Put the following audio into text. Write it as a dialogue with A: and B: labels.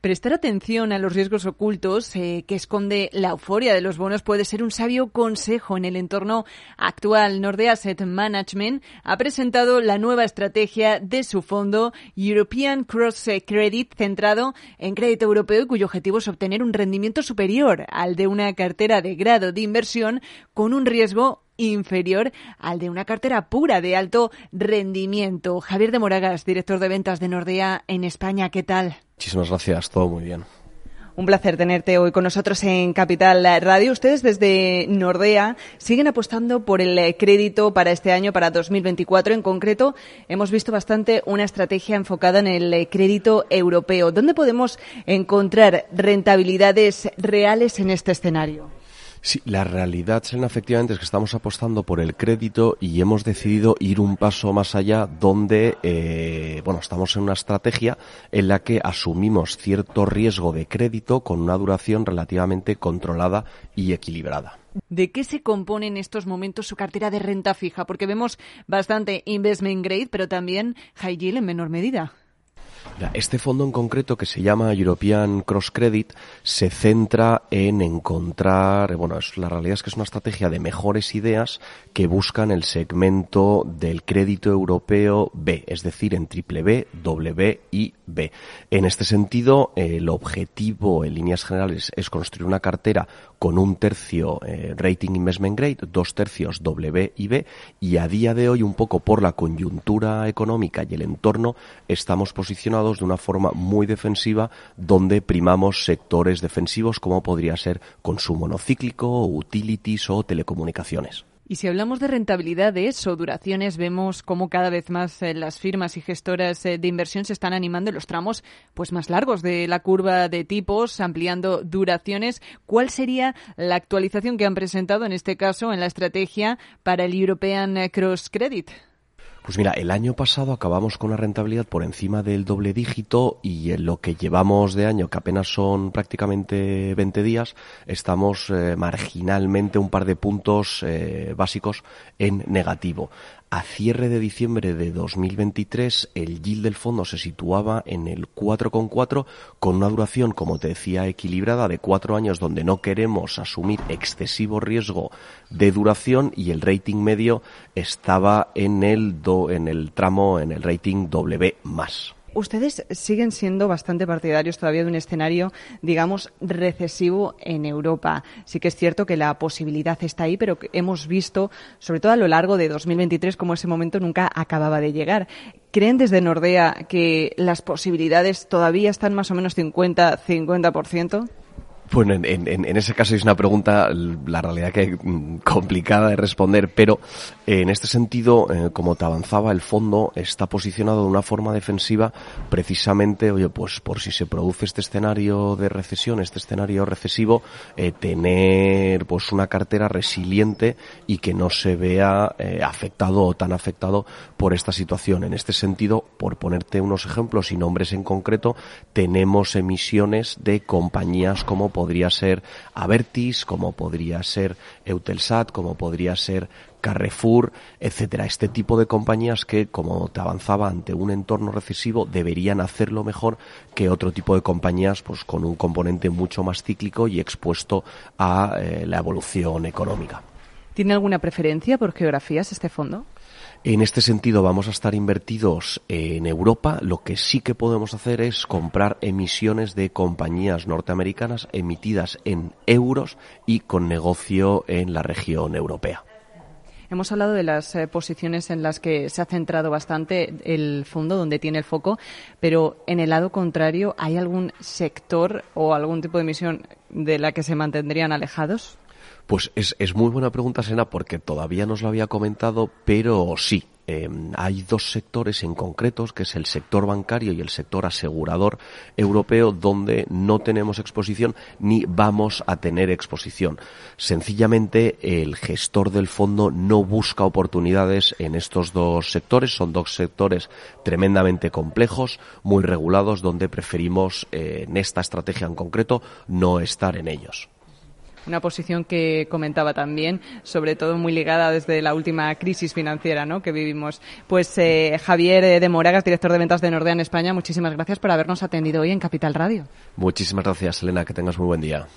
A: Prestar atención a los riesgos ocultos eh, que esconde la euforia de los bonos puede ser un sabio consejo en el entorno actual. Nordea Asset Management ha presentado la nueva estrategia de su fondo European Cross Credit centrado en crédito europeo y cuyo objetivo es obtener un rendimiento superior al de una cartera de grado de inversión con un riesgo inferior al de una cartera pura de alto rendimiento. Javier de Moragas, director de ventas de Nordea en España, ¿qué tal?
B: Muchísimas gracias, todo muy bien.
A: Un placer tenerte hoy con nosotros en Capital Radio. Ustedes desde Nordea siguen apostando por el crédito para este año, para 2024. En concreto, hemos visto bastante una estrategia enfocada en el crédito europeo. ¿Dónde podemos encontrar rentabilidades reales en este escenario?
B: Sí, la realidad, Selena, efectivamente es que estamos apostando por el crédito y hemos decidido ir un paso más allá donde, eh, bueno, estamos en una estrategia en la que asumimos cierto riesgo de crédito con una duración relativamente controlada y equilibrada.
A: ¿De qué se compone en estos momentos su cartera de renta fija? Porque vemos bastante investment grade, pero también high yield en menor medida.
B: Este fondo en concreto que se llama European Cross Credit se centra en encontrar, bueno, es, la realidad es que es una estrategia de mejores ideas que buscan el segmento del crédito europeo B, es decir, en triple B, W y B. En este sentido, el objetivo en líneas generales es construir una cartera con un tercio eh, rating investment grade, dos tercios W y B, y a día de hoy, un poco por la coyuntura económica y el entorno, estamos posicionados de una forma muy defensiva, donde primamos sectores defensivos como podría ser consumo no cíclico, utilities o telecomunicaciones.
A: Y si hablamos de rentabilidades o duraciones, vemos cómo cada vez más eh, las firmas y gestoras eh, de inversión se están animando en los tramos pues más largos de la curva de tipos, ampliando duraciones. ¿Cuál sería la actualización que han presentado en este caso en la estrategia para el European Cross Credit?
B: Pues mira, el año pasado acabamos con una rentabilidad por encima del doble dígito y en lo que llevamos de año, que apenas son prácticamente 20 días, estamos eh, marginalmente un par de puntos eh, básicos en negativo. A cierre de diciembre de 2023, el yield del fondo se situaba en el 4,4 con una duración, como te decía, equilibrada de cuatro años donde no queremos asumir excesivo riesgo de duración y el rating medio estaba en el, en el tramo, en el rating W.
A: Ustedes siguen siendo bastante partidarios todavía de un escenario, digamos, recesivo en Europa. Sí que es cierto que la posibilidad está ahí, pero hemos visto, sobre todo a lo largo de 2023, como ese momento nunca acababa de llegar. ¿Creen desde Nordea que las posibilidades todavía están más o menos 50-50%?
B: Bueno, en, en, ese caso es una pregunta, la realidad que mm, complicada de responder, pero eh, en este sentido, eh, como te avanzaba, el fondo está posicionado de una forma defensiva precisamente, oye, pues por si se produce este escenario de recesión, este escenario recesivo, eh, tener pues una cartera resiliente y que no se vea afectado o tan afectado por esta situación. En este sentido, por ponerte unos ejemplos y nombres en concreto, tenemos emisiones de compañías como podría ser Avertis, como podría ser Eutelsat, como podría ser Carrefour, etcétera. Este tipo de compañías que, como te avanzaba ante un entorno recesivo, deberían hacerlo mejor que otro tipo de compañías, pues con un componente mucho más cíclico y expuesto a eh, la evolución económica.
A: ¿Tiene alguna preferencia por geografías este fondo?
B: En este sentido vamos a estar invertidos en Europa. Lo que sí que podemos hacer es comprar emisiones de compañías norteamericanas emitidas en euros y con negocio en la región europea.
A: Hemos hablado de las eh, posiciones en las que se ha centrado bastante el fondo, donde tiene el foco, pero en el lado contrario, ¿hay algún sector o algún tipo de emisión de la que se mantendrían alejados?
B: Pues es, es muy buena pregunta, Sena, porque todavía nos lo había comentado, pero sí, em, hay dos sectores en concretos, que es el sector bancario y el sector asegurador europeo, donde no tenemos exposición ni vamos a tener exposición. Sencillamente, el gestor del fondo no busca oportunidades en estos dos sectores. Son dos sectores tremendamente complejos, muy regulados, donde preferimos, eh, en esta estrategia en concreto, no estar en ellos.
A: Una posición que comentaba también, sobre todo muy ligada desde la última crisis financiera ¿no? que vivimos. Pues eh, Javier de Moragas, director de ventas de Nordea en España, muchísimas gracias por habernos atendido hoy en Capital Radio.
B: Muchísimas gracias, Elena, que tengas muy buen día.